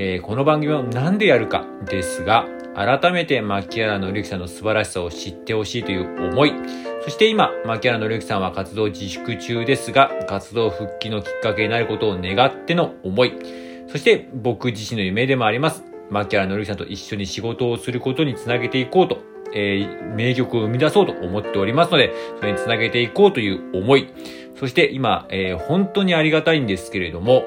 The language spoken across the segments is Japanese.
えーこの番組をなんでやるかですが、改めて牧原紀之さんの素晴らしさを知ってほしいという思い、そして今、牧原紀之さんは活動自粛中ですが、活動復帰のきっかけになることを願っての思い、そして僕自身の夢でもあります。牧原紀之さんと一緒に仕事をすることにつなげていこうと、えー名曲を生み出そうと思っておりますので、それにつなげていこうという思い、そして今、えー本当にありがたいんですけれども、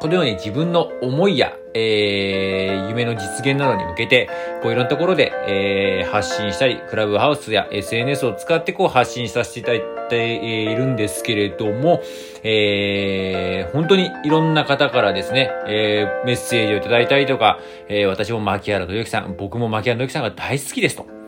このように自分の思いや、えー、夢の実現などに向けて、こういろんなところで、えー、発信したり、クラブハウスや SNS を使ってこう発信させていただいているんですけれども、えー、本当にいろんな方からですね、えー、メッセージをいただいたりとか、えー、私も牧原紀之さん、僕も牧原紀之さんが大好きですと。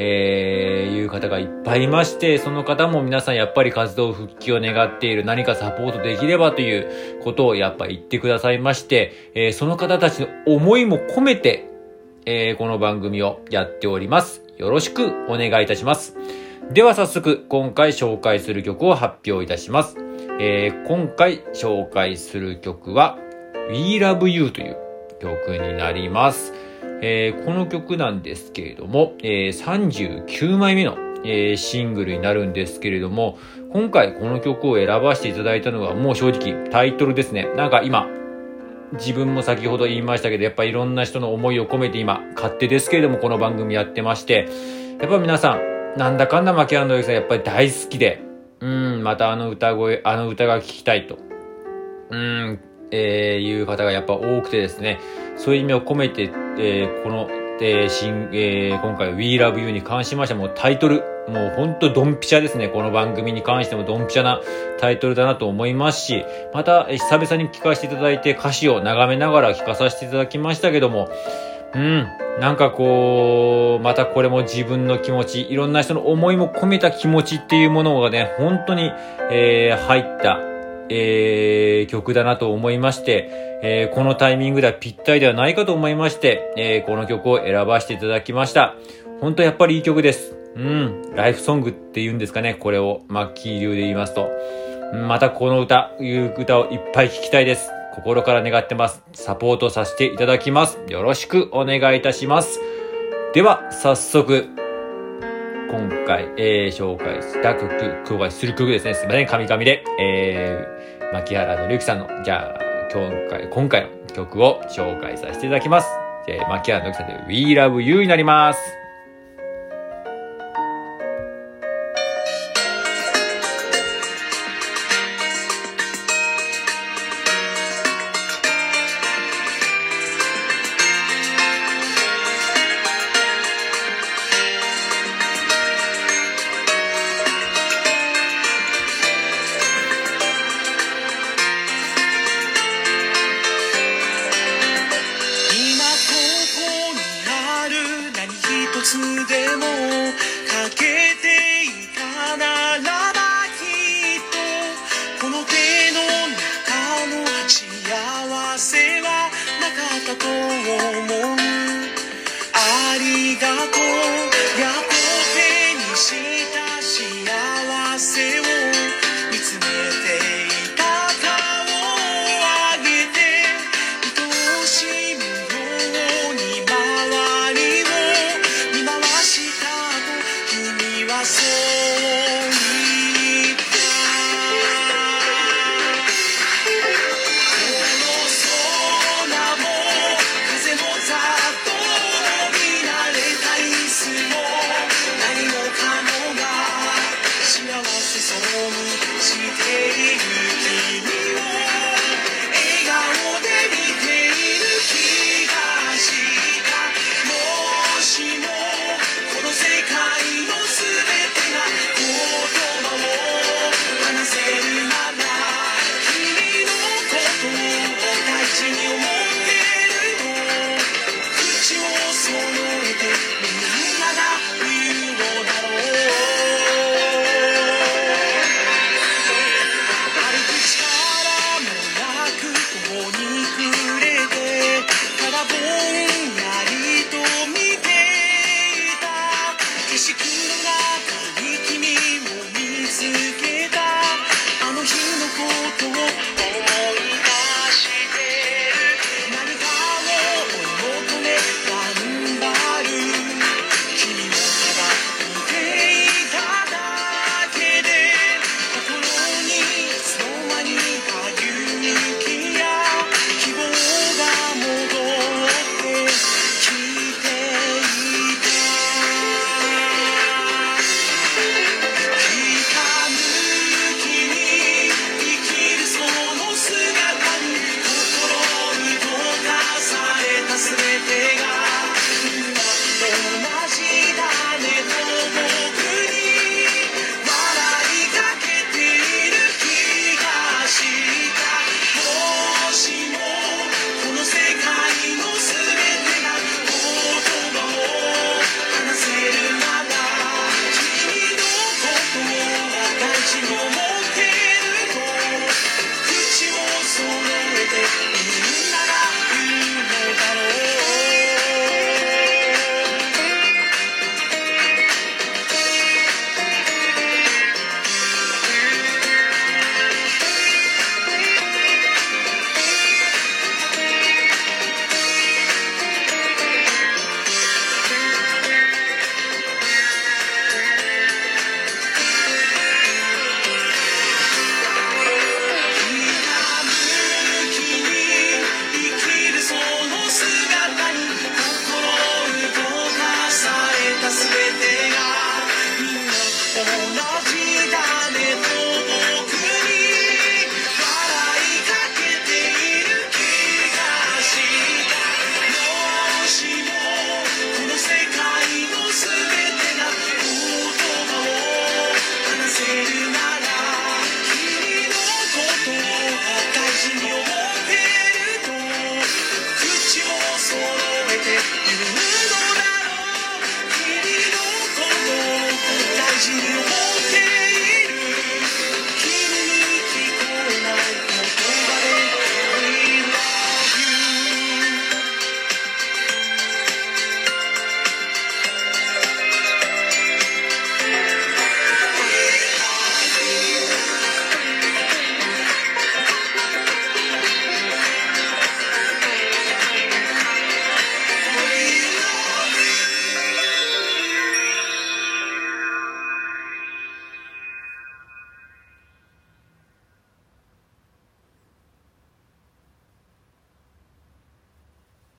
えー、いう方がいっぱいいまして、その方も皆さんやっぱり活動復帰を願っている、何かサポートできればということをやっぱ言ってくださいまして、えーその方たちの思いも込めて、えーこの番組をやっております。よろしくお願いいたします。では早速、今回紹介する曲を発表いたします。えー今回紹介する曲は、We Love You という曲になります。えーこの曲なんですけれども、えー39枚目の、えーシングルになるんですけれども、今回この曲を選ばせていただいたのはもう正直タイトルですね。なんか今、自分も先ほど言いましたけど、やっぱいろんな人の思いを込めて今、勝手ですけれどもこの番組やってまして、やっぱ皆さん、なんだかんだ牧原の之さんやっぱり大好きで、うん、またあの歌声、あの歌が聴きたいと。うん、えー、いう方がやっぱ多くてですね、そういう意味を込めて、えーこの、えー新、えー今回 We Love You に関しましてもタイトル、もうほんとドンピシャですね。この番組に関してもドンピシャなタイトルだなと思いますし、また、え久々に聞かせていただいて歌詞を眺めながら聞かさせていただきましたけども、うん。なんかこう、またこれも自分の気持ち、いろんな人の思いも込めた気持ちっていうものがね、本当に、えー入った、えー曲だなと思いまして、えーこのタイミングではぴったりではないかと思いまして、えーこの曲を選ばせていただきました。本当やっぱりいい曲です。うん。ライフソングって言うんですかね、これを、マッキー流で言いますと。またこの歌、いう歌をいっぱい聴きたいです。心から願ってます。サポートさせていただきます。よろしくお願いいたします。では、早速、回、えー紹介した曲、紹介する曲ですね。すいません、神々で。えー、牧原のりゆきさんの、じゃあ、今回、今回の曲を紹介させていただきます。えー、牧原の之さんで We Love You になります。つでも